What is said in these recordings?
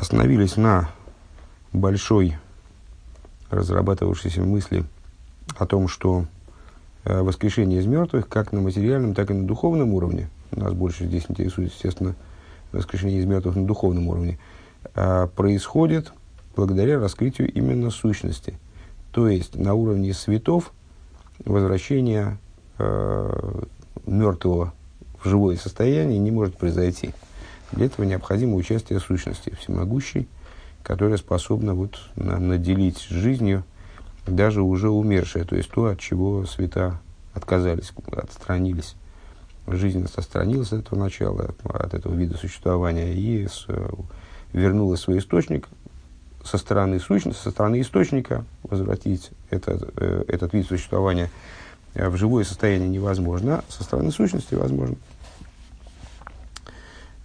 остановились на большой разрабатывавшейся мысли о том, что э, воскрешение из мертвых как на материальном, так и на духовном уровне, нас больше здесь интересует, естественно, воскрешение из мертвых на духовном уровне, э, происходит благодаря раскрытию именно сущности. То есть на уровне светов возвращение э, мертвого в живое состояние не может произойти. Для этого необходимо участие сущности всемогущей, которая способна вот на, наделить жизнью даже уже умершее, то есть то, от чего света отказались, отстранились. Жизнь отстранилась от этого начала, от этого вида существования и с, вернулась в свой источник со стороны сущности, со стороны источника возвратить этот, э, этот вид существования в живое состояние невозможно, со стороны сущности возможно.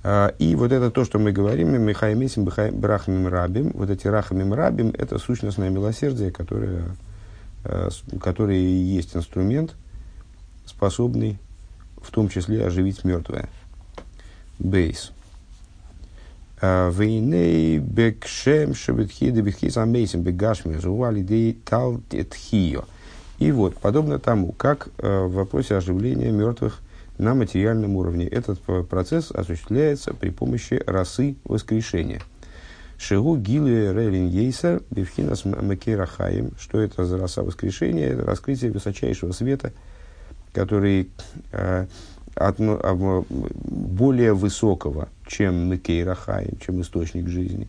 А, и вот это то, что мы говорим, Михаймесим Брахамим Рабим, вот эти Рахамим Рабим, это сущностное милосердие, которое, а, которое и есть инструмент, способный в том числе оживить мертвое. Бейс. А, Вейней бекшем шебетхида бетхиз амейсим бегашми жуалидей тал тхио. И вот, подобно тому, как в вопросе оживления мертвых на материальном уровне. Этот процесс осуществляется при помощи росы воскрешения. Шигу гилы релин ейсер бифхинас макерахаем. Что это за роса воскрешения? Это раскрытие высочайшего света, который э, от, э, более высокого, чем макерахаем, чем источник жизни.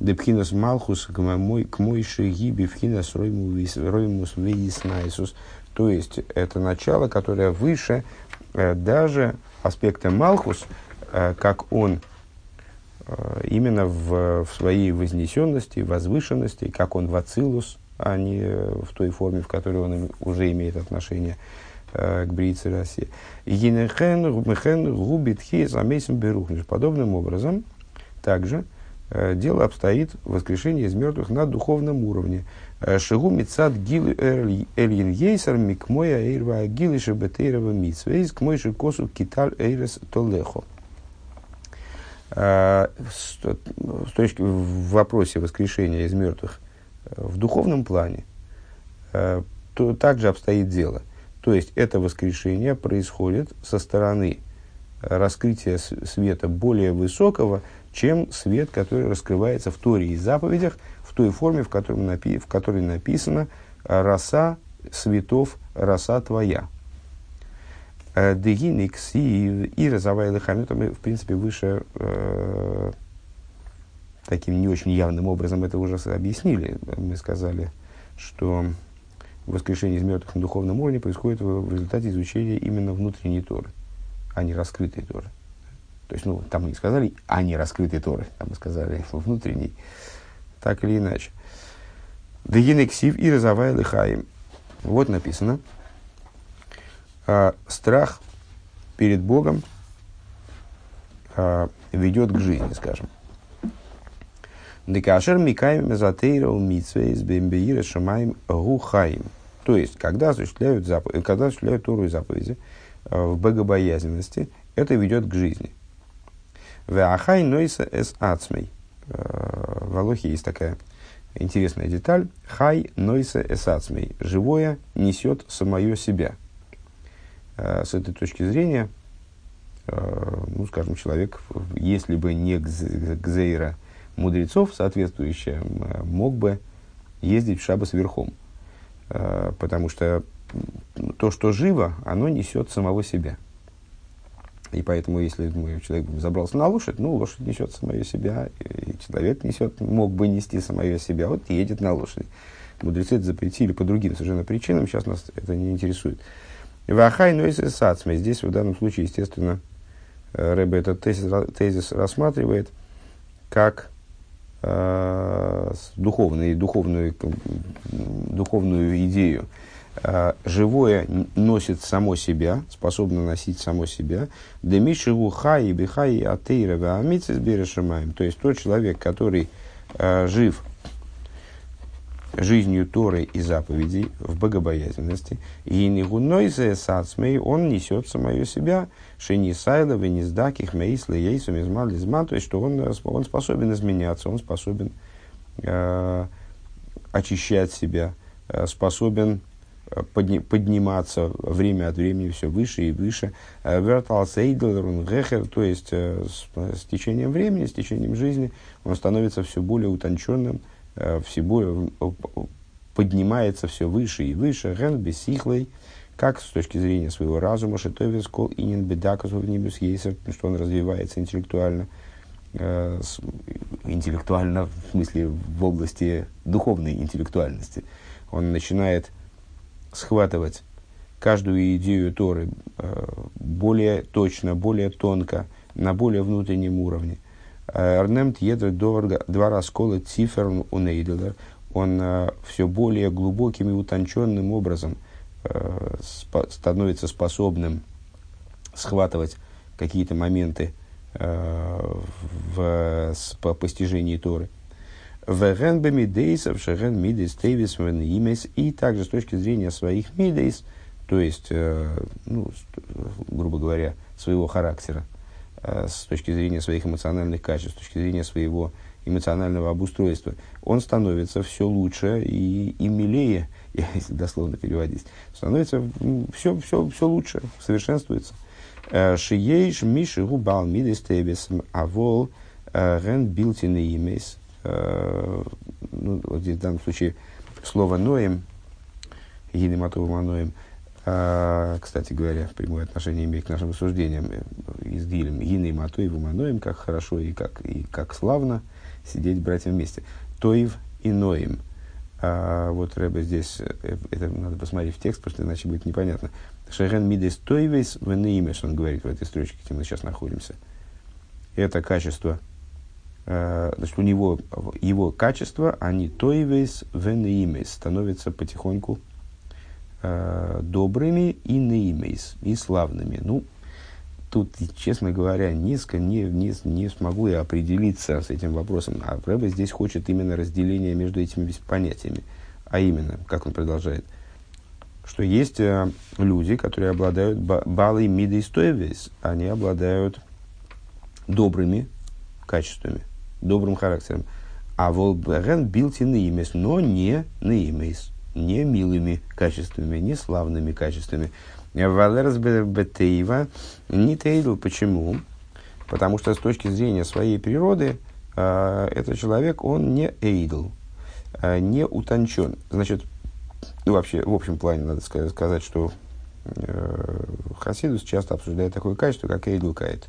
Депхинас малхус к мой, к мой шиги бифхинас роймус вейснайсус. То есть, это начало, которое выше даже аспекта Малхус, э, как он э, именно в, в своей вознесенности, возвышенности, как он в Ацилус, а не в той форме, в которой он уже имеет отношение к Брице России. Подобным образом, также дело обстоит в воскрешении из мертвых на духовном уровне – Шигу мицад гил эльин ейсер микмоя эйрва гилы шебетейрова митсвейс к мойши косу киталь эйрес толехо. С точки в вопросе воскрешения из мертвых в духовном плане то также обстоит дело. То есть это воскрешение происходит со стороны раскрытия света более высокого, чем свет, который раскрывается в Торе и заповедях, той форме, в, которой, напи- в которой написано «роса светов, роса твоя». Э, Дегиникс и, розовая лыхами, мы, в принципе, выше э, таким не очень явным образом это уже объяснили. Мы сказали, что воскрешение из мертвых на духовном уровне происходит в, в результате изучения именно внутренней Торы, а не раскрытой Торы. То есть, ну, там мы не сказали, а не раскрытой Торы, там мы сказали внутренней так или иначе. Дегинексив и розовая лыхаем. Вот написано. А, страх перед Богом а, ведет к жизни, скажем. Декашер микаем мезатейра умитсвейс бембеира шамаем гухаим. То есть, когда осуществляют, запов... когда осуществляют Тору и заповеди э, в богобоязненности, это ведет к жизни. Веахай нойса эс ацмей. Э, в Алохе есть такая интересная деталь. Хай нойсе эсацмей. Живое несет самое себя. Э, с этой точки зрения, э, ну, скажем, человек, если бы не гзейра мудрецов соответствующая, мог бы ездить в шабас верхом. Потому что то, что живо, оно несет самого себя. И поэтому, если мы, человек забрался на лошадь, ну, лошадь несет самое себя, и человек несет, мог бы нести самое себя, вот едет на лошади. Мудрецы это запретили по другим совершенно причинам, сейчас нас это не интересует. Вахай нойсе сацме. Здесь в данном случае, естественно, э, Рэбе этот тезис, тезис рассматривает как э, духовную, духовную, духовную идею, живое носит само себя, способно носить само себя. Демишеву хай бихай атеира амицис берешамаем. То есть тот человек, который э, жив жизнью Торы и заповедей в богобоязненности. И нигунойзе сацмей, он несет самое себя, шени сайла, венездаких, мейсла, ейсу, мизмал, лизман, то есть, что он, он способен изменяться, он способен э, очищать себя, э, способен э, подни, подниматься время от времени все выше и выше. Э, то есть с, с течением времени, с течением жизни он становится все более утонченным, все более, поднимается все выше и выше. Ген бесихлей, как с точки зрения своего разума, шитовец кол инин бедакус в небес что он развивается интеллектуально, э, интеллектуально, в смысле, в области духовной интеллектуальности. Он начинает схватывать каждую идею Торы э, более точно, более тонко, на более внутреннем уровне. Эрнемт едр два раскола цифр у Нейдлер. Он э, все более глубоким и утонченным образом э, становится способным схватывать какие-то моменты Э, в, по постижении Торы. Веген бемидейсов, шеген мидейс тейвис имес, и также с точки зрения своих мидейс, то есть, э, ну, грубо говоря, своего характера, э, с точки зрения своих эмоциональных качеств, с точки зрения своего эмоционального обустройства, он становится все лучше и, и милее, если дословно переводить, становится все, все, все лучше, совершенствуется. Шиейш Миши Губал Мидес Тебес Авол Ген Билтины Имейс. Ну, вот здесь в данном случае слово Ноем, Гидематовым Ноем, кстати говоря, прямое отношение имеет к нашим рассуждениям из Дилем. Гины Матоеву Маноем, как хорошо и как, и как славно сидеть братьям вместе. Тоев и Ноем. А вот Рэбе здесь, это надо посмотреть в текст, потому что иначе будет непонятно. Шерен мидес тойвейс венеимеш, он говорит в этой строчке, где мы сейчас находимся. Это качество, э, значит, у него, его качества, они тойвейс венеимес, становятся потихоньку э, добрыми и неимейс, и славными. Ну, тут, честно говоря, низко не, не, не смогу я определиться с этим вопросом. А Рэбе здесь хочет именно разделения между этими понятиями. А именно, как он продолжает – что есть э, люди, которые обладают балой миды и они обладают добрыми качествами, добрым характером. А волберен билти наимес, но не наимес, не милыми качествами, не славными качествами. Валерс бетеева не тейдл. Почему? Потому что с точки зрения своей природы э, этот человек, он не эйдл, э, не утончен. Значит, ну, вообще, в общем плане надо сказать, что э, Хасидус часто обсуждает такое качество, как Эйдл Кайт.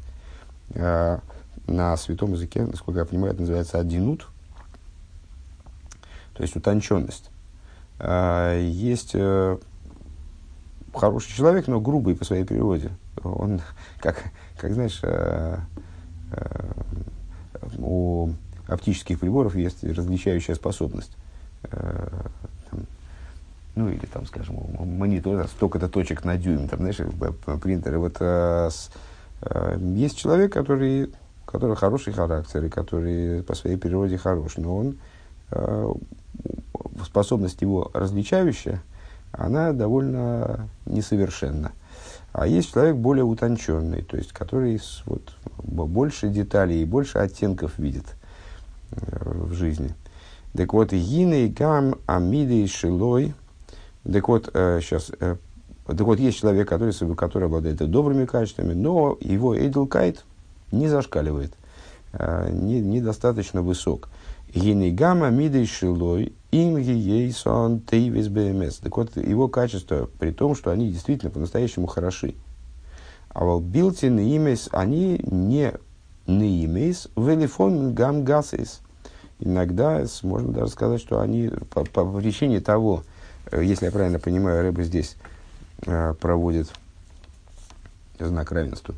Э, на святом языке, насколько я понимаю, это называется одинут, то есть утонченность. Э, есть э, хороший человек, но грубый по своей природе. Он, как, как знаешь, э, э, у оптических приборов есть различающая способность. Ну или там, скажем, монитор, столько-то точек на дюйм, там, знаешь, принтеры. Вот есть человек, который, который хороший характер, и который по своей природе хорош, но он, э, способность его различающая, она довольно несовершенна. А есть человек более утонченный, то есть который вот, больше деталей и больше оттенков видит э, в жизни. Так вот, гины гам амидей шилой – так вот, э, сейчас, э, так вот, есть человек, который, который обладает добрыми качествами, но его эйдлкайт не зашкаливает, э, не, недостаточно высок. Гинегама мидей шилой им ейсон тейвис бмс. Так вот, его качества, при том, что они действительно по-настоящему хороши. А вот билти неимес, они не неимес, велифон гам гасис. Иногда можно даже сказать, что они по, по причине того, Э, если я правильно понимаю, рыба здесь э, проводит знак равенства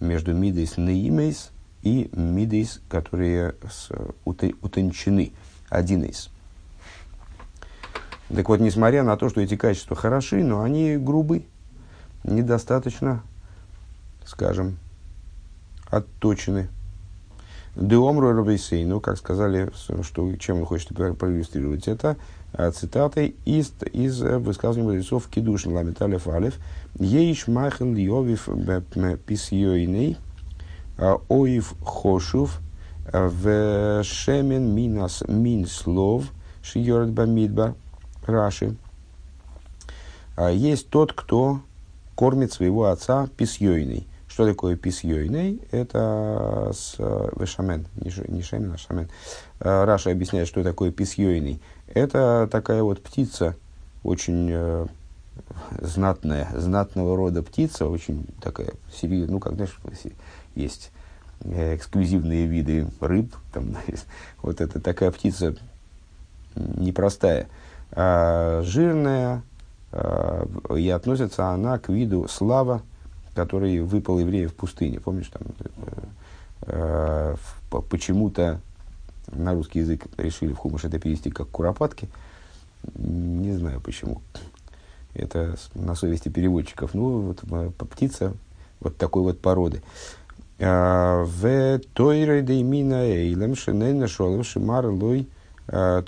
между мидейс неимейс и мидейс, которые с, утончены, одинейс. Так вот, несмотря на то, что эти качества хороши, но они грубы, недостаточно, скажем, отточены. Деомру Рабейсейну, как сказали, что, чем он хочет проиллюстрировать это, цитатой из, из высказывания мудрецов Кедушин Ламиталев Алев, Ейш Махен Льовив Письойней, Оив Хошув, в Шемен Минас Мин Слов, Шиорет Бамидба, Раши. Есть тот, кто кормит своего отца письойной. Что такое письойный? Это с вешамен, не шемен, а шамен. Раша объясняет, что такое письойный. Это такая вот птица, очень э, знатная, знатного рода птица, очень такая ну, как, знаешь, есть э, эксклюзивные виды рыб, там, вот это такая птица непростая, а жирная, а, и относится она к виду слава, который выпал еврею в пустыне. Помнишь, там э, почему-то на русский язык решили в хумыш это перевести как куропатки. Не знаю почему. Это на совести переводчиков. Ну, вот э, птица вот такой вот породы. А, в тойре деймина эйлем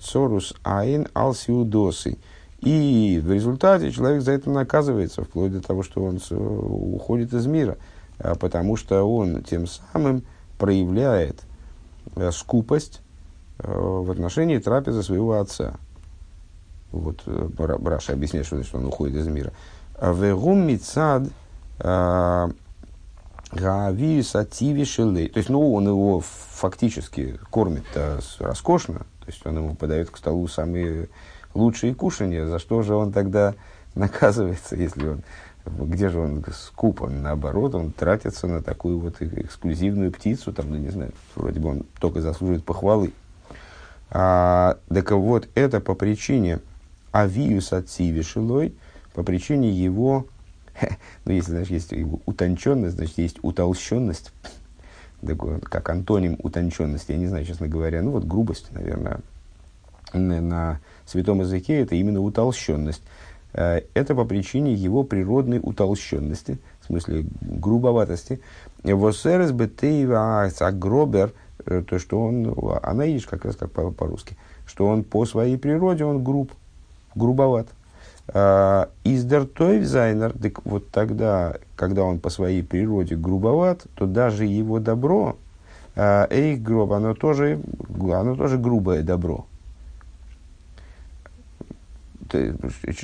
цорус айн алсиудосы. И в результате человек за это наказывается, вплоть до того, что он уходит из мира, а потому что он тем самым проявляет э, скупость э, в отношении трапезы своего отца. Вот э, Раша объясняет, что значит он уходит из мира. Вегум мицад гавиус ативи То есть, ну, он его фактически кормит роскошно, то есть он ему подает к столу самые лучшие кушания, за что же он тогда наказывается, если он, где же он скуп, он наоборот, он тратится на такую вот эксклюзивную птицу, там, ну не знаю, вроде бы он только заслуживает похвалы. А, так вот, это по причине авиус отци шилой, по причине его, ну если, знаешь, есть утонченность, значит, есть утолщенность, как антоним утонченности, я не знаю, честно говоря, ну вот грубость, наверное, на святом языке это именно утолщенность. Э, это по причине его природной утолщенности, в смысле грубоватости. Восерес бетейва агробер, то, что он, она есть как раз как по-русски, что он по своей природе, он груб, грубоват. Э, Издертойв зайнер, так вот тогда, когда он по своей природе грубоват, то даже его добро, эйх гроб, оно тоже, оно тоже грубое добро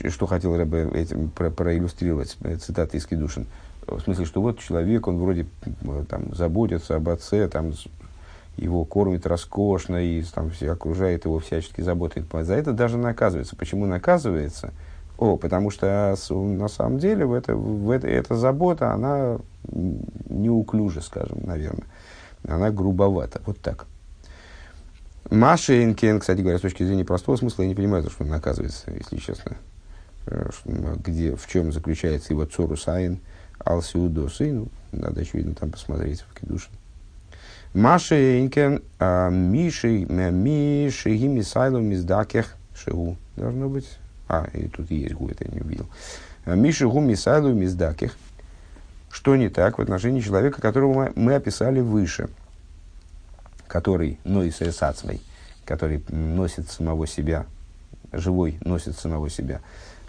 что хотел Рэбе этим про, проиллюстрировать, э, цитаты из Кедушин. В смысле, что вот человек, он вроде там, заботится об отце, там, его кормит роскошно и там, все окружает его всячески заботой. За это даже наказывается. Почему наказывается? О, потому что на самом деле в это, в это, эта забота, она неуклюжа, скажем, наверное. Она грубовата. Вот так. Машинкин, кстати говоря, с точки зрения простого смысла, я не понимаю, за что он наказывается, если честно. Э, где, в чем заключается его цорус айн, алсиудосы, ну, надо, очевидно, там посмотреть в Кедушин. Машинкин, а, Миши, Миши, Гимисайлу, Миздакех, Шигу. Должно быть. А, и тут есть гу, это я не увидел. А, Миши, Гу, Мисайлу, Миздакех. Что не так в отношении человека, которого мы, мы описали выше – который Нойс Эсацмой, который носит самого себя, живой носит самого себя,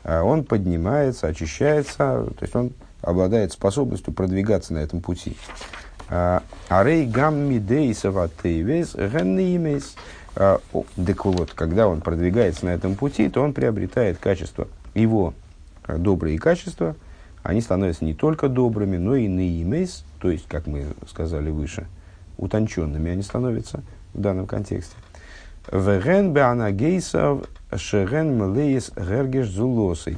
а он поднимается, очищается, то есть он обладает способностью продвигаться на этом пути. А, Арей гам мидейсова тейвес геннимес. А, так вот, когда он продвигается на этом пути, то он приобретает качество. Его добрые качества, они становятся не только добрыми, но и наимейс, то есть, как мы сказали выше – утонченными они становятся в данном контексте. Веген беанагейсов шерен млеис гергеш зулосой.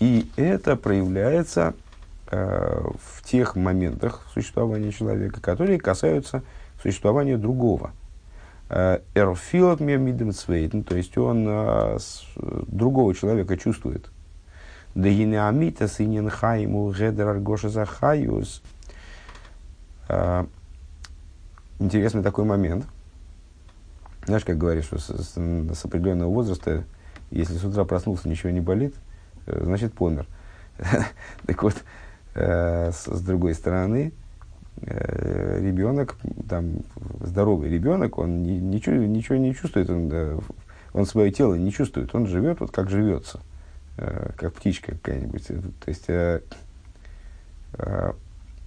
И это проявляется в тех моментах существования человека, которые касаются существования другого. Э, Эрфилот мирмидем цвейтен, то есть он э, другого человека чувствует. Да гинеамита синен хайму гедер захаюс. Э, интересный такой момент. Знаешь, как говоришь, что с, с, с определенного возраста, если с утра проснулся, ничего не болит, э, значит, помер. так вот, э, с, с другой стороны, э, ребенок, там, здоровый ребенок, он ни, ничего, ничего не чувствует, он, э, он свое тело не чувствует, он живет вот как живется, э, как птичка какая-нибудь. То есть э, э,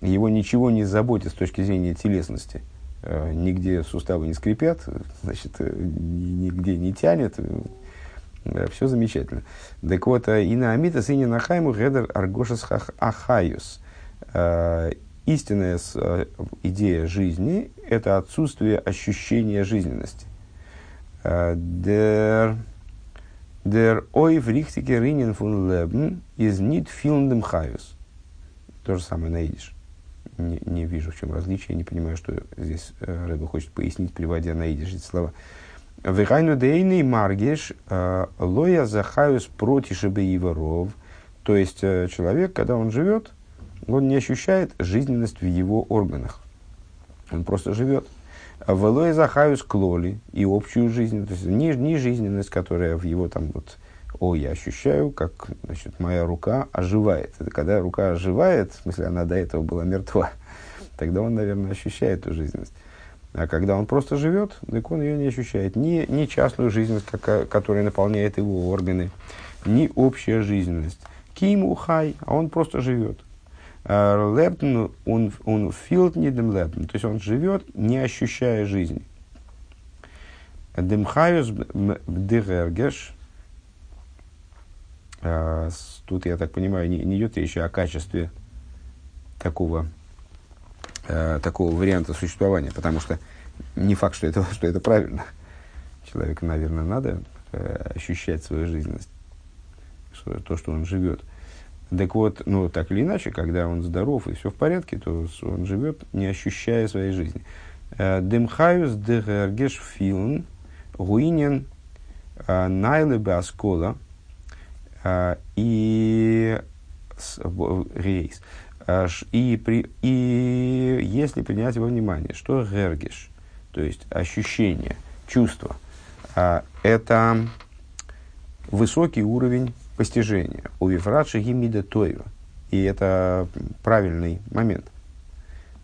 его ничего не заботит с точки зрения телесности. Э, нигде суставы не скрипят, значит, э, нигде не тянет, все замечательно. Так вот, э, и на Амита сыне Нахайму гедер аргошас ахаюс. Э, истинная э, идея жизни – это отсутствие ощущения жизненности. Der, der ойв рихтике ринен фун лебн из нит филндем хаюс. То же самое наидиш. Не, не вижу, в чем различие, не понимаю, что здесь Рэба хочет пояснить, приводя на эти слова. Вехайну дейный маргеш э, лоя захаюс протишебе воров. То есть э, человек, когда он живет, он не ощущает жизненность в его органах. Он просто живет. Велоя захаюс клоли и общую жизнь, то есть не, не жизненность, которая в его там вот, о, я ощущаю, как значит, моя рука оживает. Это когда рука оживает, в смысле, она до этого была мертва, тогда он, наверное, ощущает эту жизненность. А когда он просто живет, так он ее не ощущает. Ни, ни частную жизненность, которая наполняет его органы, ни общая жизненность. Киму хай, а он просто живет. А, лептн, он, он филт не дем лептн, то есть он живет, не ощущая жизни. Демхаюс дегергеш, а, тут, я так понимаю, не, не идет речь о качестве такого э, такого варианта существования, потому что не факт, что это, что это правильно. Человеку, наверное, надо э, ощущать свою жизненность, что, то, что он живет. Так вот, ну, так или иначе, когда он здоров и все в порядке, то он живет, не ощущая своей жизни. Э, Демхаюс дегергеш филн гуинен э, найле баскола э, и рейс. И, при, и если принять во внимание, что гергиш, то есть ощущение, чувство, а, это высокий уровень постижения. У Вифрадши Гимида Тойва. И это правильный момент.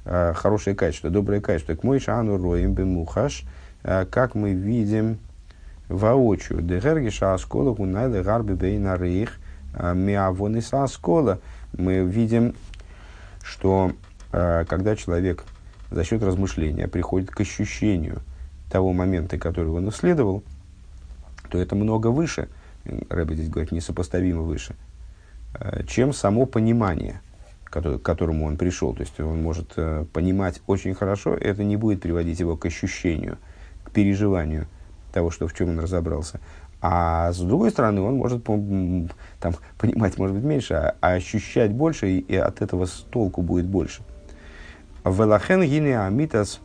А, хорошее качество, доброе качество. К мой шану роем бемухаш, а, как мы видим воочию. Дегергиша аскола гунайле гарби бейна рейх миавониса аскола. Мы видим что э, когда человек за счет размышления приходит к ощущению того момента, который он исследовал, то это много выше, Рэбби здесь говорит, несопоставимо выше, э, чем само понимание, который, к которому он пришел. То есть он может э, понимать очень хорошо, это не будет приводить его к ощущению, к переживанию того, что в чем он разобрался. А с другой стороны, он может там, понимать, может быть, меньше, а, а ощущать больше, и, от этого толку будет больше. Велахен гине амитас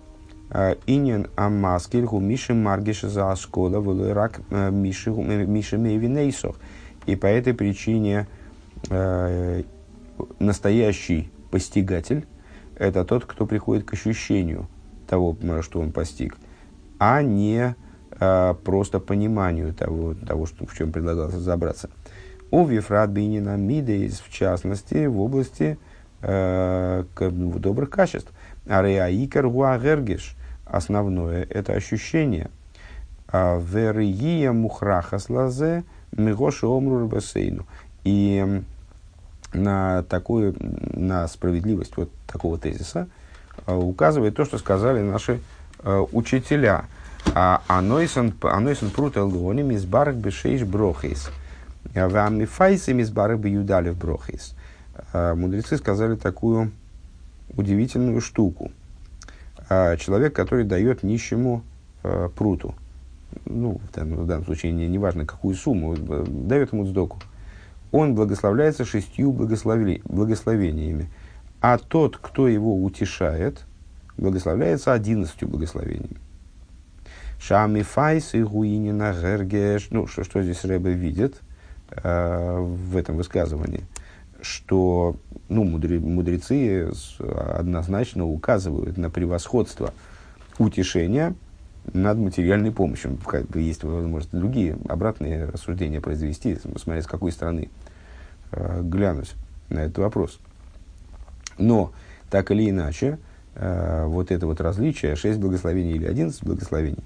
а, инин амаскельху миши маргиша за аскола велырак а, миши мейвинейсох. И по этой причине э, настоящий постигатель – это тот, кто приходит к ощущению того, что он постиг, а не просто пониманию того, того что, в чем предлагалось разобраться. У Вифрат Бинина Мидейс, в частности, в области э, добрых качеств. Ареаикар Гуагергиш, основное это ощущение. А, Верия Мухрахас Лазе Мигоши Омру Басейну. И на такую, на справедливость вот такого тезиса указывает то, что сказали наши учителя – а анойсон прут элгони мизбарк бешейш брохис. Вамифайсы мизбарк бьюдалев брохис. А, мудрецы сказали такую удивительную штуку. А, человек, который дает нищему а, пруту, ну, в данном, в данном случае не, не важно какую сумму, дает ему сдоку, он благословляется шестью благословениями. А тот, кто его утешает, благословляется одиннадцатью благословениями. Шами файс и гуинина гергеш. Ну, что, что здесь Рэбе видит э, в этом высказывании? Что ну, мудре, мудрецы однозначно указывают на превосходство утешения над материальной помощью. Есть возможность другие обратные рассуждения произвести, смотря с какой стороны э, глянуть на этот вопрос. Но, так или иначе, э, вот это вот различие, 6 благословений или 11 благословений,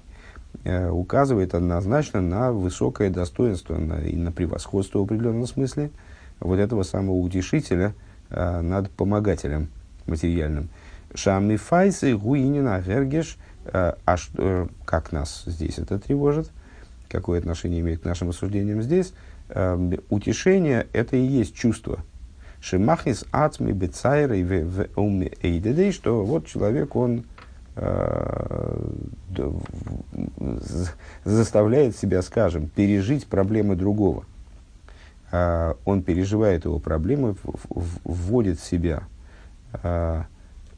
указывает однозначно на высокое достоинство на, и на превосходство в определенном смысле вот этого самого утешителя э, над помогателем материальным. Шамми файсы гуинина гергеш, э, а что, э, как нас здесь это тревожит, какое отношение имеет к нашим рассуждениям здесь, э, утешение это и есть чувство. Шимахнис ацми бецайрой в эйдедей, что вот человек, он заставляет себя, скажем, пережить проблемы другого. Он переживает его проблемы, вводит в себя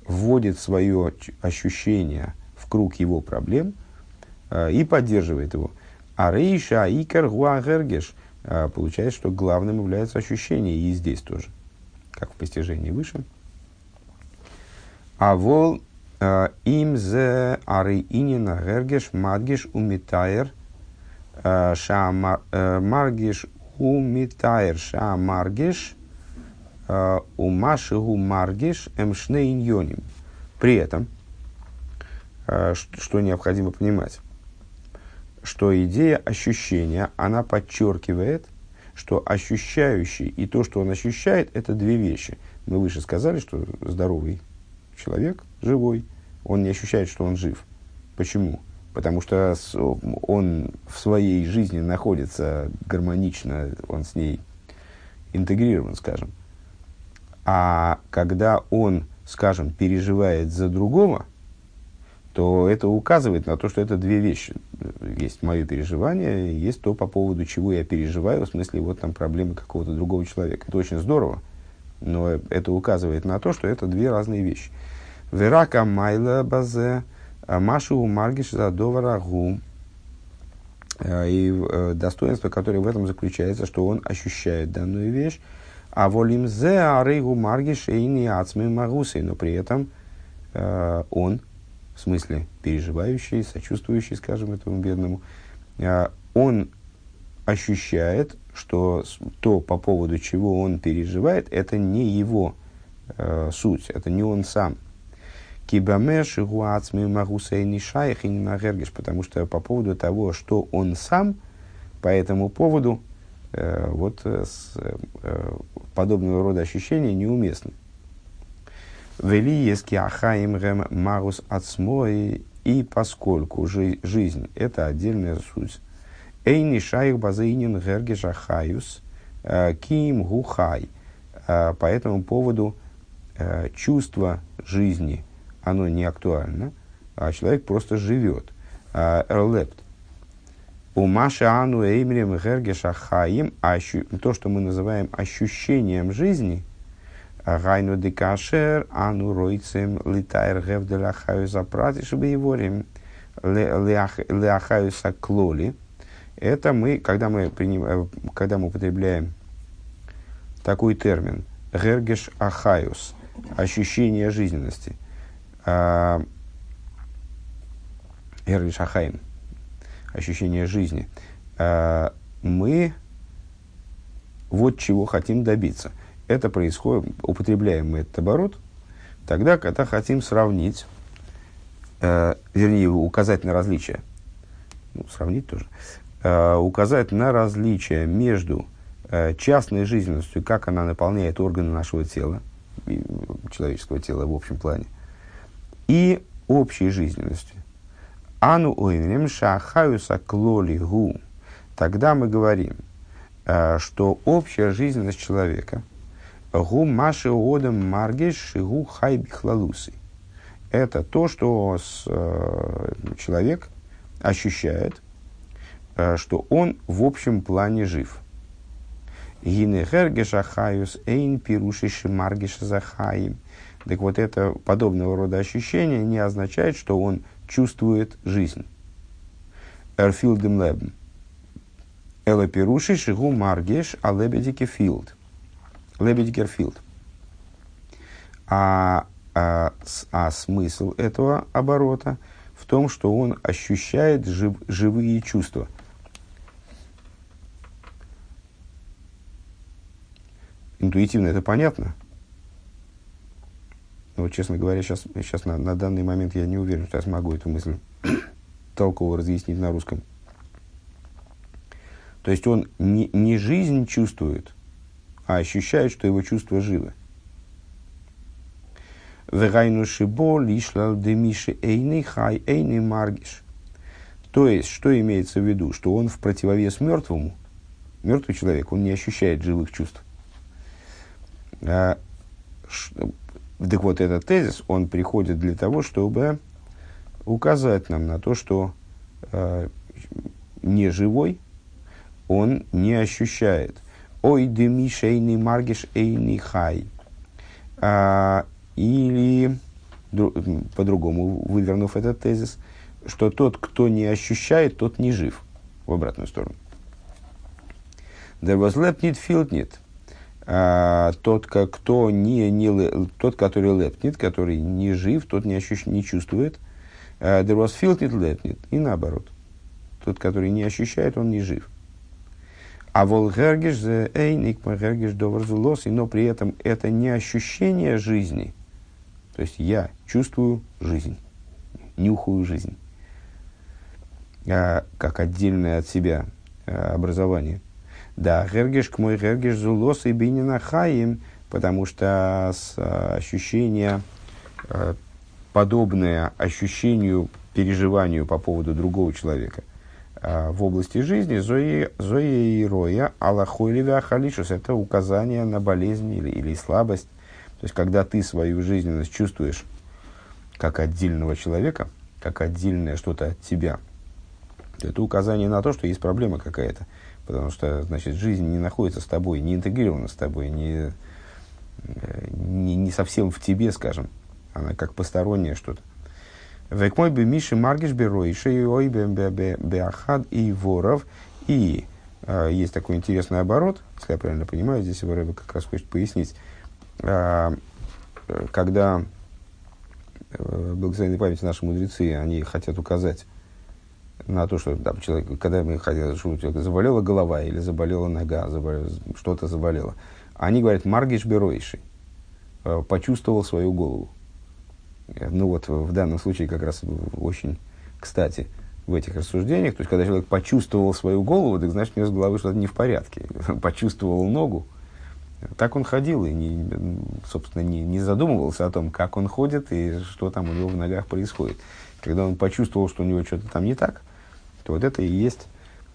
вводит свое ощущение в круг его проблем э, и поддерживает его. А рейша икар гуагергеш э, получается, что главным является ощущение, и здесь тоже, как в постижении выше. А вол э, им зе ары инина гергеш мадгеш умитайр э, ша маргеш умитайр ша маргеш у Маши у Маргиш Эмшнейньоним. При этом, э, что необходимо понимать, что идея ощущения, она подчеркивает, что ощущающий и то, что он ощущает, это две вещи. Мы выше сказали, что здоровый человек, живой, он не ощущает, что он жив. Почему? Потому что он в своей жизни находится гармонично, он с ней интегрирован, скажем. А когда он, скажем, переживает за другого, то это указывает на то, что это две вещи. Есть мое переживание, есть то, по поводу чего я переживаю, в смысле, вот там проблемы какого-то другого человека. Это очень здорово, но это указывает на то, что это две разные вещи. Верака майла базе, машу маргиш за доварагу. И э, достоинство, которое в этом заключается, что он ощущает данную вещь, а волим зе арейгу маргиш эйни ацми магусы, но при этом э, он, в смысле переживающий, сочувствующий, скажем, этому бедному, э, он ощущает, что то, по поводу чего он переживает, это не его э, суть, это не он сам. Кибамеш гуацми магусейни шайх и не потому что по поводу того, что он сам, по этому поводу Э, вот э, с, э, подобного рода ощущения неуместны. Вели ески ахаим гэм магус отсмой, и поскольку жи, жизнь – это отдельная суть, эйни шайх базаинин гергеш ахаюс, ким гухай. По этому поводу чувство жизни, оно не актуально, а человек просто живет. Эрлепт у Маши Ану Эймрим Гергеша Хаим, то, что мы называем ощущением жизни, Гайну Декашер, Ану Ройцем, Литайр Гевделя Хаюса Прати, его Леахаюса Клоли, это мы, когда мы, приним, когда мы употребляем такой термин, Гергеш Ахаюс, ощущение жизненности, Гергеш Ахаим, ощущение жизни, а, мы вот чего хотим добиться. Это происходит, употребляем мы этот оборот, тогда, когда хотим сравнить, э, вернее, указать на различия, ну, сравнить тоже, указать на различия между частной жизненностью, как она наполняет органы нашего тела, человеческого тела в общем плане, и общей жизненностью. Ану ойнем шахаюса клоли гу. Тогда мы говорим, э, что общая жизненность человека гу маши одам маргеш шигу хай бихлалусы. Это то, что э, человек ощущает, э, что он в общем плане жив. Гинехергешахаюс эйн пирушиши маргешазахаим. Так вот, это подобного рода ощущение не означает, что он чувствует жизнь. Эрфилдем лебн. Эла пируши шигу маргеш а лебедике филд. Лебедикер филд. А, а, а смысл этого оборота в том, что он ощущает жив, живые чувства. Интуитивно это понятно. Но вот, честно говоря, сейчас, сейчас на, на данный момент я не уверен, что я смогу эту мысль толково разъяснить на русском. То есть он не, не жизнь чувствует, а ощущает, что его чувства живы. То есть, что имеется в виду? Что он в противовес мертвому, мертвый человек, он не ощущает живых чувств. Так вот, этот тезис, он приходит для того, чтобы указать нам на то, что э, неживой он не ощущает. Ой, деми шейный маргиш эйный хай. А, или, по-другому вывернув этот тезис, что тот, кто не ощущает, тот не жив. В обратную сторону. There was lepnit filtnit. А, тот, кто не, не, тот, который лепнит, который не жив, тот не, ощущ, не чувствует. Uh, there was filtnit lepnit. И наоборот. Тот, который не ощущает, он не жив. А волгергиш эйник гергиш доварзулос, но при этом это не ощущение жизни. То есть я чувствую жизнь, нюхаю жизнь, а, как отдельное от себя а, образование. Да, гергиш к мой гергиш зулос и бинина хаим, потому что а, ощущение подобное ощущению, переживанию по поводу другого человека – а, в области жизни зои, зои и роя аллахойливи ахалишус – это указание на болезнь или, или слабость. То есть, когда ты свою жизненность чувствуешь как отдельного человека, как отдельное что-то от тебя, это указание на то, что есть проблема какая-то. Потому что, значит, жизнь не находится с тобой, не интегрирована с тобой, не, не, не совсем в тебе, скажем. Она как постороннее что-то. Век мой бы Миши Маргиш Беройши и ой Беахад и Воров. И э, есть такой интересный оборот, если я правильно понимаю, здесь его Рэбе как раз хочет пояснить. Э, когда э, благословенной памяти наши мудрецы, они хотят указать на то, что там, человек, когда мы хотели, что у человека заболела голова или заболела нога, заболела, что-то заболело, они говорят «маргиш беройши», э, почувствовал свою голову. Ну вот в данном случае как раз очень кстати в этих рассуждениях. То есть, когда человек почувствовал свою голову, так значит, у него с головы что-то не в порядке. Почувствовал ногу. Так он ходил и, не, собственно, не, не задумывался о том, как он ходит и что там у него в ногах происходит. Когда он почувствовал, что у него что-то там не так, то вот это и есть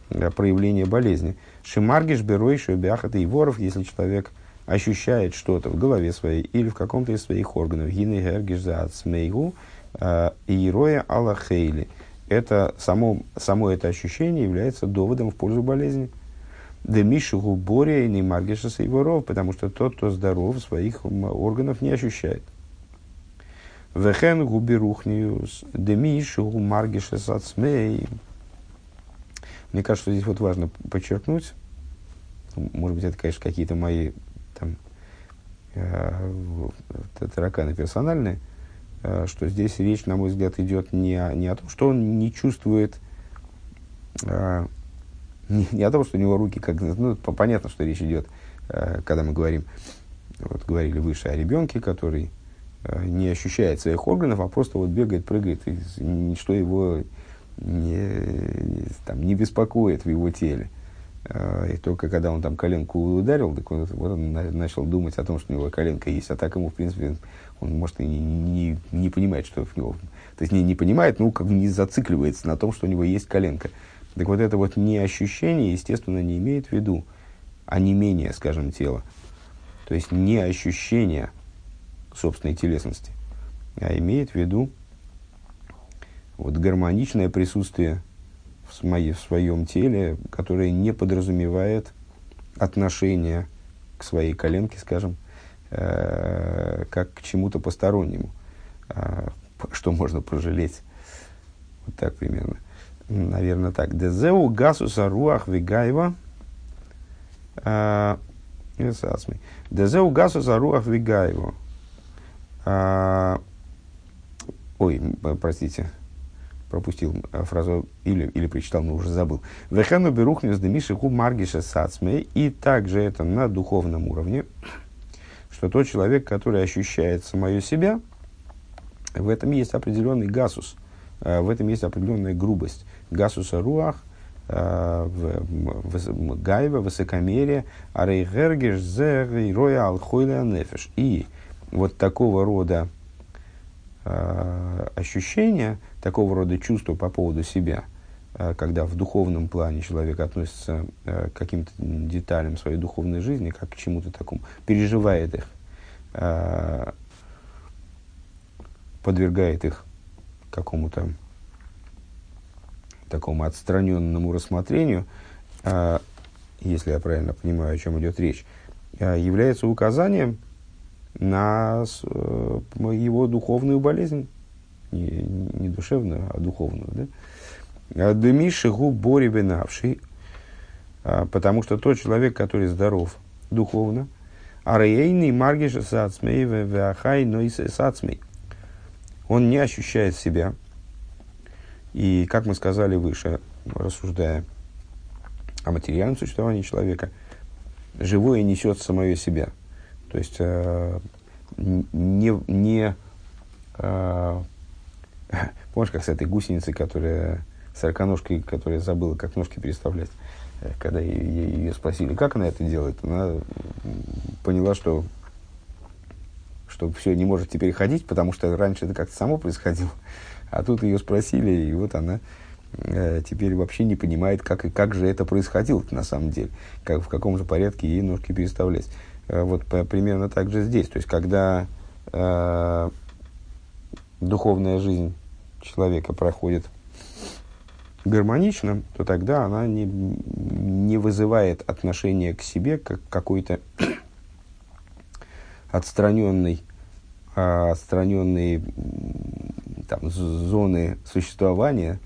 проявление болезни. Шимаргиш, Берой, Шебяхат и Воров, если человек – ощущает что-то в голове своей или в каком-то из своих органов. Гины гергишзаат смейгу э, и роя аллахейли. Это само, само это ощущение является доводом в пользу болезни. Демишу губория и не маргиша сейворов, потому что тот, кто здоров, своих органов не ощущает. Вехен губерухниус, демишу маргиша сацмей. Мне кажется, что здесь вот важно подчеркнуть, может быть, это, конечно, какие-то мои там, э, тараканы персональные, э, что здесь речь, на мой взгляд, идет не о, не о том, что он не чувствует, э, не, не о том, что у него руки как... Ну, понятно, что речь идет, э, когда мы говорим, вот говорили выше о ребенке, который э, не ощущает своих органов, а просто вот бегает, прыгает, и ничто его не, там, не беспокоит в его теле. А, и только когда он там коленку ударил, так он, вот он начал думать о том, что у него коленка есть. А так ему, в принципе, он может и не, не, не понимает, что в него... То есть не, не понимает, ну, как не зацикливается на том, что у него есть коленка. Так вот это вот не ощущение, естественно, не имеет в виду, а не менее, скажем, тела. То есть не ощущение собственной телесности, а имеет в виду вот гармоничное присутствие в, моей, в своем теле, которое не подразумевает отношения к своей коленке, скажем, э, как к чему-то постороннему, э, что можно пожалеть. Вот так примерно. Наверное, так. Дезеу гасуса руах вигаева. Э, Дезеу гасуса руах вигаева. Э, ой, простите, пропустил э, фразу или, или прочитал, но уже забыл. Вехену берухнес демишиху маргиша сацме. И также это на духовном уровне, что тот человек, который ощущает самое себя, в этом есть определенный гасус, э, в этом есть определенная грубость. Гасуса руах, э, гайва, высокомерие, арейгергеш, зер, роя, алхойля, нефеш. И вот такого рода ощущения, такого рода чувства по поводу себя, когда в духовном плане человек относится к каким-то деталям своей духовной жизни, как к чему-то такому, переживает их, подвергает их какому-то такому отстраненному рассмотрению, если я правильно понимаю, о чем идет речь, является указанием на э, его духовную болезнь, не, не душевную, а духовную. Да? Демиши губ бори бенавший, а, потому что тот человек, который здоров духовно, арейный маргиш сацмей вахай нойс сацмей – он не ощущает себя. И, как мы сказали выше, рассуждая о материальном существовании человека, живое несет самое себя. То есть, э, не, не э, помнишь, как с этой гусеницей, которая, сороконожкой, которая забыла, как ножки переставлять, э, когда ее, ее спросили, как она это делает, она поняла, что что все, не может теперь ходить, потому что раньше это как-то само происходило. А тут ее спросили, и вот она э, теперь вообще не понимает, как, и как же это происходило на самом деле, как, в каком же порядке ей ножки переставлять. Э, вот по, примерно так же здесь. То есть, когда э, духовная жизнь человека проходит гармонично, то тогда она не, не вызывает отношения к себе как какой-то отстраненной, а, отстраненные там, зоны существования,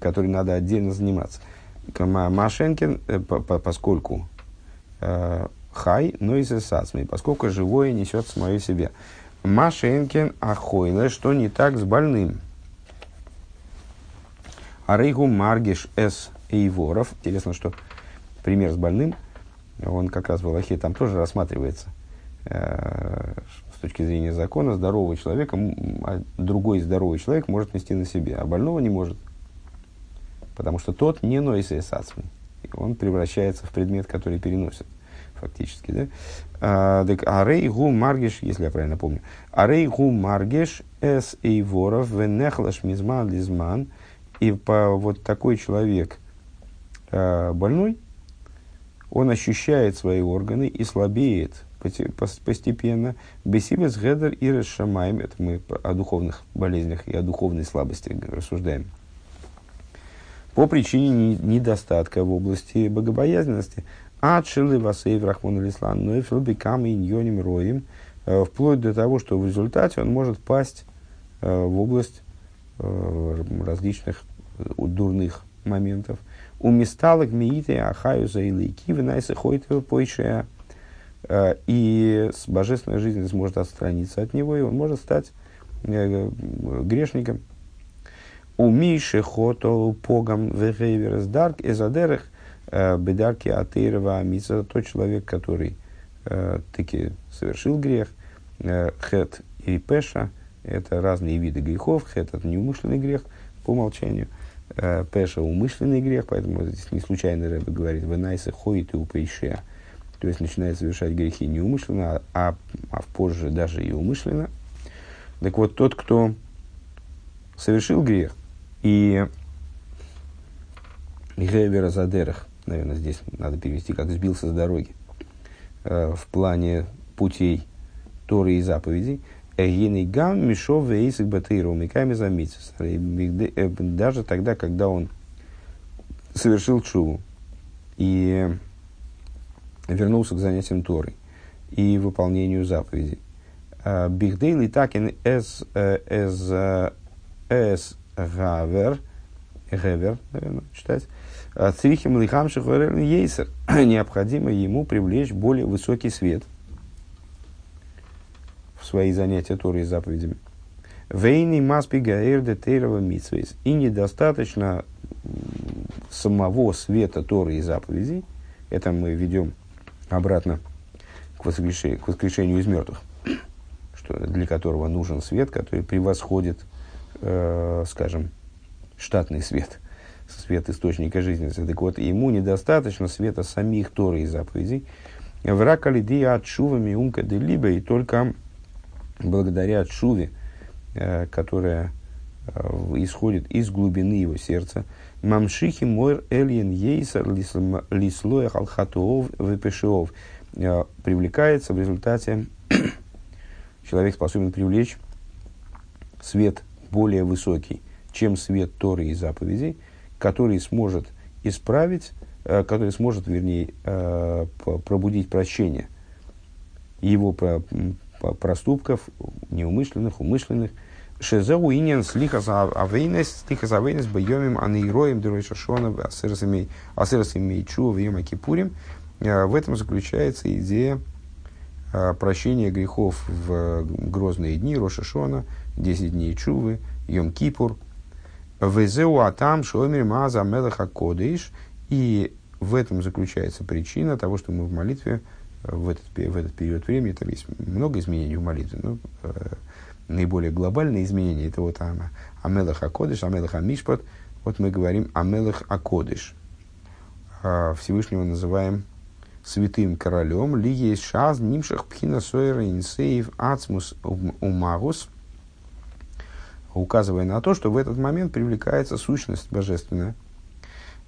которые надо отдельно заниматься. Машенкин, э, поскольку э, хай, но и сасми, поскольку живое несет самое себе. Машенкин ахойле, что не так с больным. Арейгу Маргиш С. Эйворов. Интересно, что пример с больным, он как раз в Аллахе там тоже рассматривается – Э, с точки зрения закона, здорового человека, а другой здоровый человек может нести на себе, а больного не может. Потому что тот не нойся сацми. Он превращается в предмет, который переносит, фактически. Да? А, так, арей гу маргеш, если я правильно помню. Арей гу маргеш эс эйворов венехлаш мизман лизман. И по, вот такой человек э, больной, он ощущает свои органы и слабеет постепенно. Бесибес гедер и расшамаем. Это мы о духовных болезнях и о духовной слабости рассуждаем. По причине недостатка в области богобоязненности. Адшилы васейв рахмон алислан, но и филбикам и ньоним роем. Э, вплоть до того, что в результате он может пасть э, в область э, различных дурных моментов. У месталок мииты ахаю за илайки винайса хойты пойшая Э, и с божественной жизнью сможет отстраниться от него, и он может стать э, грешником. У Миши хото погам вегейверс дарк эзадерах э, бедарки атеирова амица. Тот человек, который таки совершил грех, хет и пеша, это разные виды грехов. Хет это неумышленный грех по умолчанию. Пеша умышленный грех, поэтому здесь не случайно Рэбе говорит, венайса хоит и упейшея то есть начинает совершать грехи неумышленно, а, а позже даже и умышленно. Так вот, тот, кто совершил грех и Гевера Задерах, наверное, здесь надо перевести, как сбился с дороги, э, в плане путей Торы и заповедей, гам мишов вейсик батейру миками э, Даже тогда, когда он совершил чуву и вернулся к занятиям Торой и выполнению заповедей. А, Бихдейли такин эс эс эс гавер наверное, читать. Црихим лихам шихорел ейсер. Необходимо ему привлечь более высокий свет свои занятия Торой и заповедями. Вейни маспи гаэр де тейрова митсвейс. И недостаточно самого света Торы и заповедей. Это мы ведем обратно к воскрешению, к воскрешению из мертвых. Что для которого нужен свет, который превосходит, э, скажем, штатный свет, свет источника жизни. Так вот, ему недостаточно света самих Торы и заповедей. Враг алидия от шувами умка де либо, и только благодаря шуве, э, которая э, исходит из глубины его сердца, мамшихи мойр эльен ейсер лислоях алхатуов вепешиов, э, привлекается в результате, человек способен привлечь свет более высокий, чем свет Торы и заповедей, который сможет исправить, который сможет, вернее, пробудить прощение его проступков, неумышленных, умышленных. Шезеу иньян слихас авейнес, слихас авейнес байомим анейроем дуройшашона асерас имей чу в кипурим. Э, в этом заключается идея прощения грехов в грозные дни Рошашона, 10 дней Чувы, Йом Кипур, Везеу Атам Шомер Маза Мелаха Кодыш. И в этом заключается причина того, что мы в молитве э, в этот, в этот период времени, там есть много изменений в молитве, но э, наиболее глобальные изменения это вот Амелах Акодыш, Амелах Амишпат, вот мы говорим Амелах Акодыш. А Всевышнего называем святым королем, ли есть шаз, нимшах пхина сойра инсеев ацмус умагус, указывая на то, что в этот момент привлекается сущность божественная.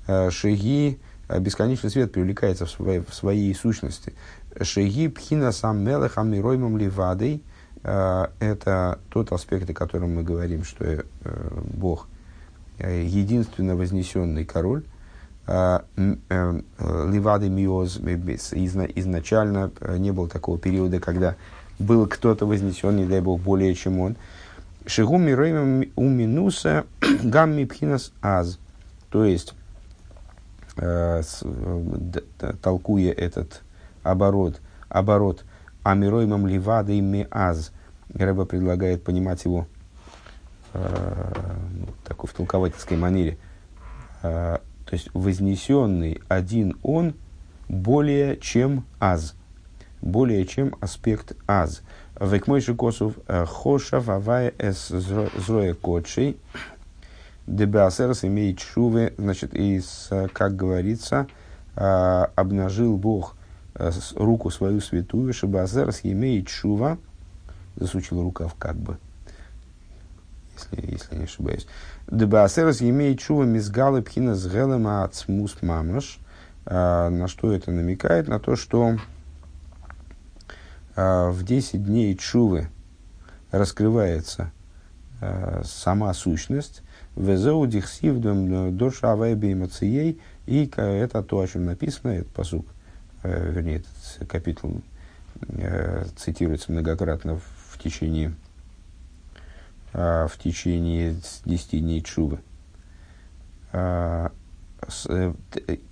Э, шеги, э, бесконечный свет привлекается в своей, в своей сущности. Шеги пхина сам мелех амироймом ливадой. Э, это тот аспект, о котором мы говорим, что Бог единственно вознесенный король. Ливады миоз изначально не было такого периода, когда был кто-то вознесен, не дай Бог, более чем он. Шигу мироим у минуса гамми пхинас аз. То есть, э, э, толкуя этот оборот, оборот амироимом ливады ми аз, Рэба предлагает понимать его э, такой в толковательской манере. Э, то есть, вознесенный один он более чем аз, более чем аспект аз. Векмойши косов э, хошав авая эс зроя кодшей. Дебеасерс имеет шувы, значит, и, как говорится, э, обнажил Бог э, руку свою святую, чтобы Азерс имеет шува, засучил рукав как бы, если, если не ошибаюсь. Дебеасерс имеет шува мизгалы пхина с гелем ацмус мамаш. На что это намекает? На то, что а, в 10 дней чувы раскрывается а, сама сущность, Везеу дихсив доша авайбеймацией, и это то, о чем написано, этот посук, э, вернее, этот капитул э, цитируется многократно в течение, а, в течение 10 дней чувы. Э,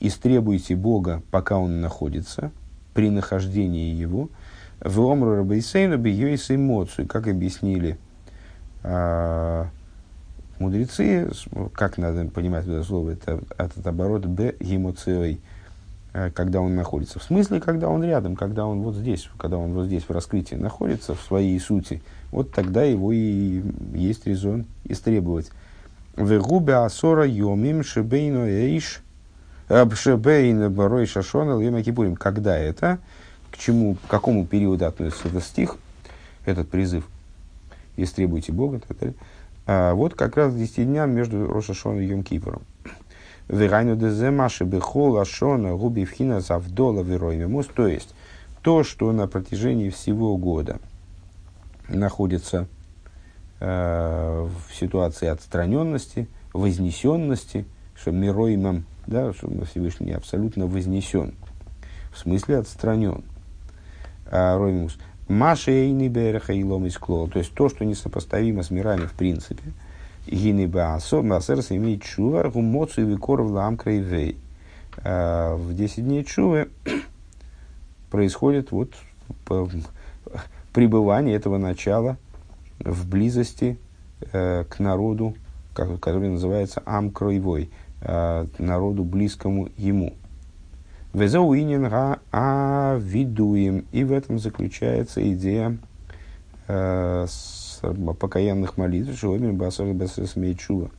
истребуйте Бога, пока Он находится, при нахождении Его – в омру рабейсейну бьёйс эмоцию, как объяснили а, мудрецы, как надо понимать это слово, это этот оборот б эмоцией, а, когда он находится. В смысле, когда он рядом, когда он вот здесь, когда он вот здесь в раскрытии находится в своей сути, вот тогда его и есть резон истребовать. В губе асора йомим шебейну эйш шебейн барой шашона лема кипурим. Когда это? к чему, к какому периоду относится этот стих, этот призыв, истребуйте Бога, так далее. А вот как раз 10 дням между Рошашоном и Йом Кипором. Верайну деземаши бехол ашона губи вхина завдола вероймемус. То есть, то, что на протяжении всего года находится э, в ситуации отстраненности, вознесенности, что мироймом, да, что Всевышний абсолютно вознесен, в смысле отстранен. А, Ромимус. Маша и береха и лом из То есть то, что несопоставимо с мирами в принципе. Гины баасо, басерс имеет чува, гумоцу и викоров лам крайвей. А, в 10 дней чувы происходит вот пребывание этого начала в близости э, к народу, который называется Амкроевой, э, народу близкому ему. Везоуинин га а видуем. И в этом заключается идея э, покаянных молитв, Шиомер Басар Басар Чува,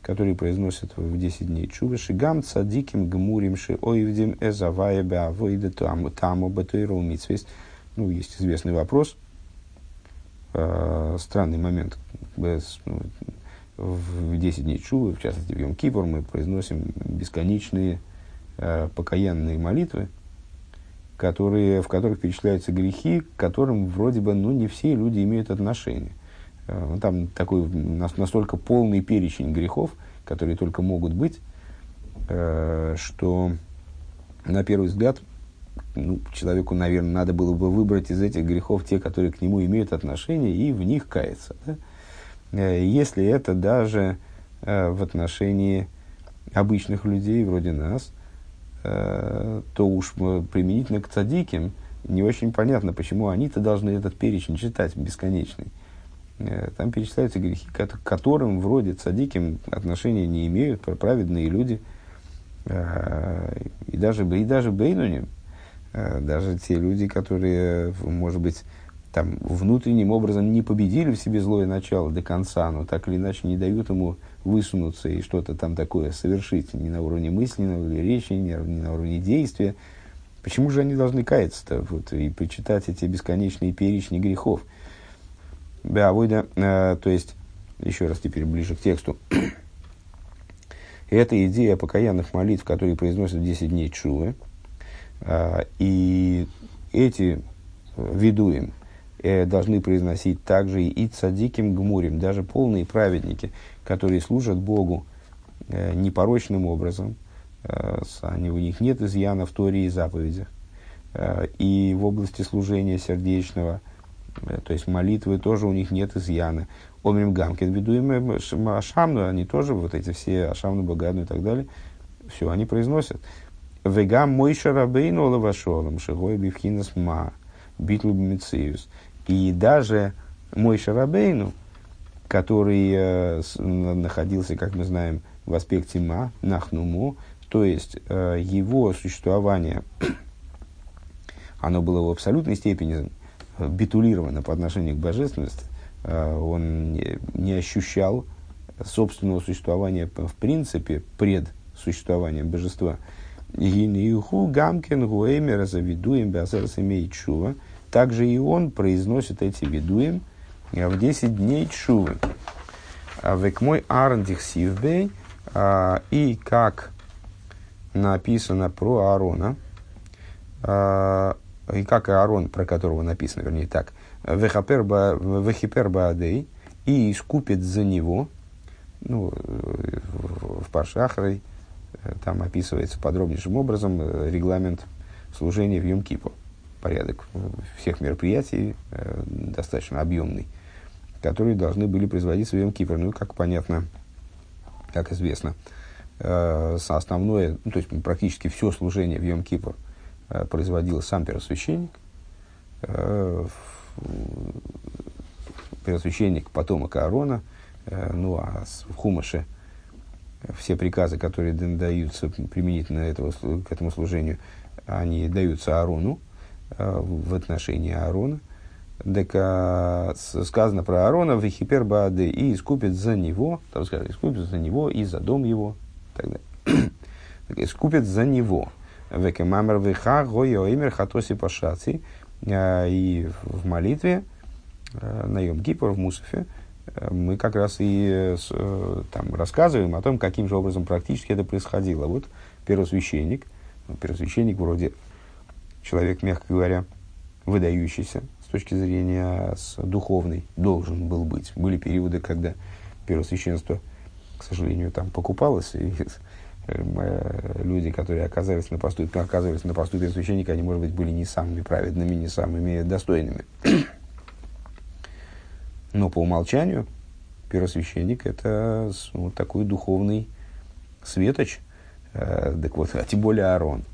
которые произносят в 10 дней Чува, Шигам Цадиким Гмурим Ши Ойвдим Эзавая Беавойда Таму Батуиру Митсвест. Ну, есть известный вопрос, э, странный момент. Ну, в 10 дней Чувы, в частности в Йом Кипр, мы произносим бесконечные э, покаянные молитвы, которые, в которых перечисляются грехи, к которым вроде бы ну, не все люди имеют отношение. Э, ну, там такой настолько полный перечень грехов, которые только могут быть, э, что на первый взгляд ну, человеку, наверное, надо было бы выбрать из этих грехов те, которые к нему имеют отношение, и в них каяться. Да? Если это даже в отношении обычных людей, вроде нас, то уж применительно к цадиким не очень понятно, почему они-то должны этот перечень читать бесконечный. Там перечисляются грехи, к которым вроде цадиким отношения не имеют, праведные люди. И даже, и даже Бейнуним, даже те люди, которые, может быть, там, внутренним образом не победили в себе злое начало до конца, но так или иначе не дают ему высунуться и что-то там такое совершить ни на уровне мысленного или речи, ни, ни на уровне действия. Почему же они должны каяться-то вот, и почитать эти бесконечные перечни грехов? Да, войда, э, то есть, еще раз теперь ближе к тексту. Это идея покаянных молитв, которые произносят в 10 дней чувы. Э, и эти ведуем, э, должны произносить также и цадиким гмурим, даже полные праведники, которые служат Богу э, непорочным образом, э, они, у них нет изъяна в Торе и заповедях, э, и в области служения сердечного, э, то есть молитвы тоже у них нет изъяна. Омрим Гамкин ведуем Ашамну, они тоже, вот эти все Ашамну, Багадну и так далее, все они произносят. Вегам Мойша Рабейну Лавашолом, Шигой Бивхинас Ма, Битлуб Мициус. И даже мой Шарабейну, который э, находился, как мы знаем, в аспекте ма, нахнуму, то есть э, его существование, оно было в абсолютной степени битулировано по отношению к божественности, э, он не, ощущал собственного существования в принципе пред существованием божества. Гиниху гамкин гуэмера завидуем базерс имеет чува – также и он произносит эти ведуем в 10 дней чувы. А Век мой арндих сивбей, а, и как написано про Аарона, а, и как Аарон, про которого написано, вернее так, Вехипер Баадей, и искупит за него, ну, в Пашахрой, там описывается подробнейшим образом регламент служения в Йом-Кипу порядок всех мероприятий, э, достаточно объемный, которые должны были производиться в Йом Кипр. Ну, как понятно, как известно, э, основное, ну, то есть практически все служение в Йом Кипр э, производил сам первосвященник, э, первосвященник потомок Аарона, э, ну а в Хумаше все приказы, которые даются применительно этого, к этому служению, они даются Аарону, в отношении Аарона. Так а, сказано про Аарона в Хипер Бааде и искупит за него, там сказано, искупит за него и за дом его, так далее. так, искупит за него. Векемамер веха гойо имер хатоси пашаци. Э, и в молитве э, на Йом Кипр в Мусафе мы как раз и там, рассказываем о том, каким же образом практически это происходило. Вот первосвященник, ну, первосвященник вроде человек, мягко говоря, выдающийся с точки зрения с духовной, должен был быть. Были периоды, когда первосвященство, к сожалению, там покупалось, и э, люди, которые оказались на посту, оказывались на посту первосвященника, они, может быть, были не самыми праведными, не самыми достойными. Но по умолчанию первосвященник – это ну, такой духовный светоч, э, так вот, а тем более Аарон.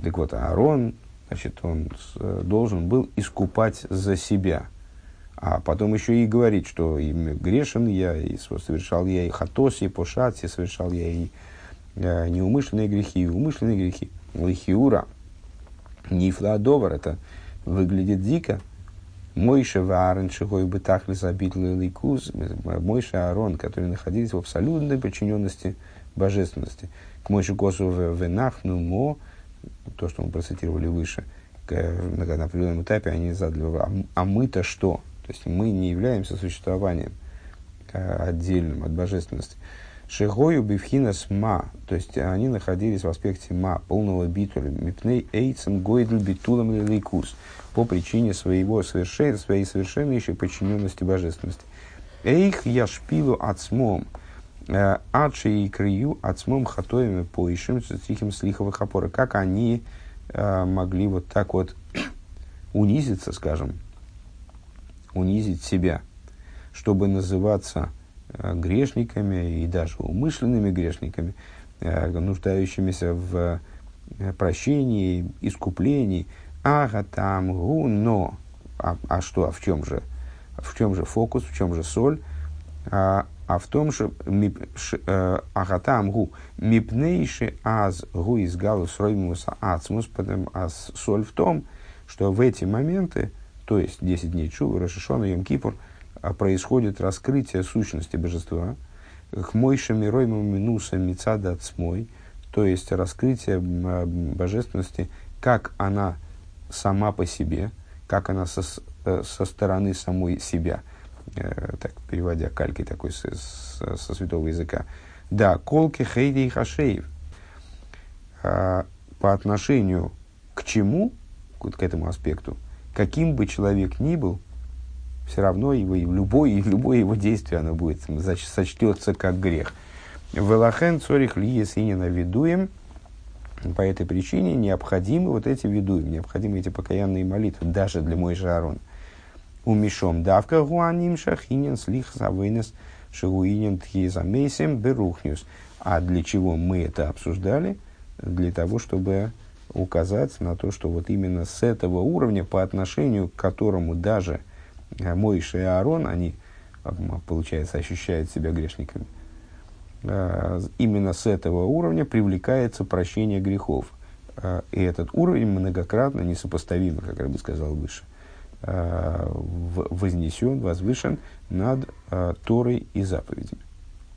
Так вот, Аарон значит, он э, должен был искупать за себя. А потом еще и говорить, что и грешен я, и совершал я и хатоси, и пошатси, совершал я и э, неумышленные грехи, и умышленные грехи. Лихиура, нифладовар, это выглядит дико. Мойша Ваарен Шигой Бетахли Забитли Лейкуз, Мойша Аарон, которые находились в абсолютной подчиненности божественности. К Мойше Косу Венахну Мо, то, что мы процитировали выше, на, определенном этапе они задали вопрос, а, а мы-то что? То есть мы не являемся существованием э, отдельным от божественности. Шигою бифхинас ма, то есть они находились в аспекте ма, полного битуля, мипней эйцем гойдл битулам лейкус, по причине своего совершения, своей совершеннейшей подчиненности божественности. Эйх яшпилу ацмом, адши и крию ацмом хатоями поишем тихим слиховых опоры. Как они э, могли вот так вот унизиться, скажем, унизить себя, чтобы называться Э, грешниками и даже умышленными грешниками, э, нуждающимися в э, прощении, искуплении. Ага, там, гу, но. А, а что, а в чем же? В чем же фокус, в чем же соль? А, в том, что агатам гу мипнейши аз гу из галус роймуса ацмус, а соль в том, что в эти моменты, то есть 10 дней чу, Рошишона, Йом Кипур – а происходит раскрытие сущности божества, к мойша миройму минуса мицада цмой, то есть раскрытие а, божественности, как она сама по себе, как она со, э, со стороны самой себя, э, так переводя калькой такой со, со, со святого языка. Да, колки хейди и хашеев. А, по отношению к чему, вот к этому аспекту, каким бы человек ни был, все равно его, любое, любое его действие оно будет сочтется как грех. Велахен цорих лиес и ненавидуем. По этой причине необходимы вот эти видуем, необходимы эти покаянные молитвы, даже для мой жарон. Умишом давка гуаним шахинин слих завынес шагуинин тхизамейсем берухнюс. А для чего мы это обсуждали? Для того, чтобы указать на то, что вот именно с этого уровня, по отношению к которому даже – Э, Моиша и Аарон, они, получается, ощущают себя грешниками. Э, именно с этого уровня привлекается прощение грехов. Э, и этот уровень многократно несопоставим, как я бы сказал выше, вознесен, возвышен над Торой и заповедями.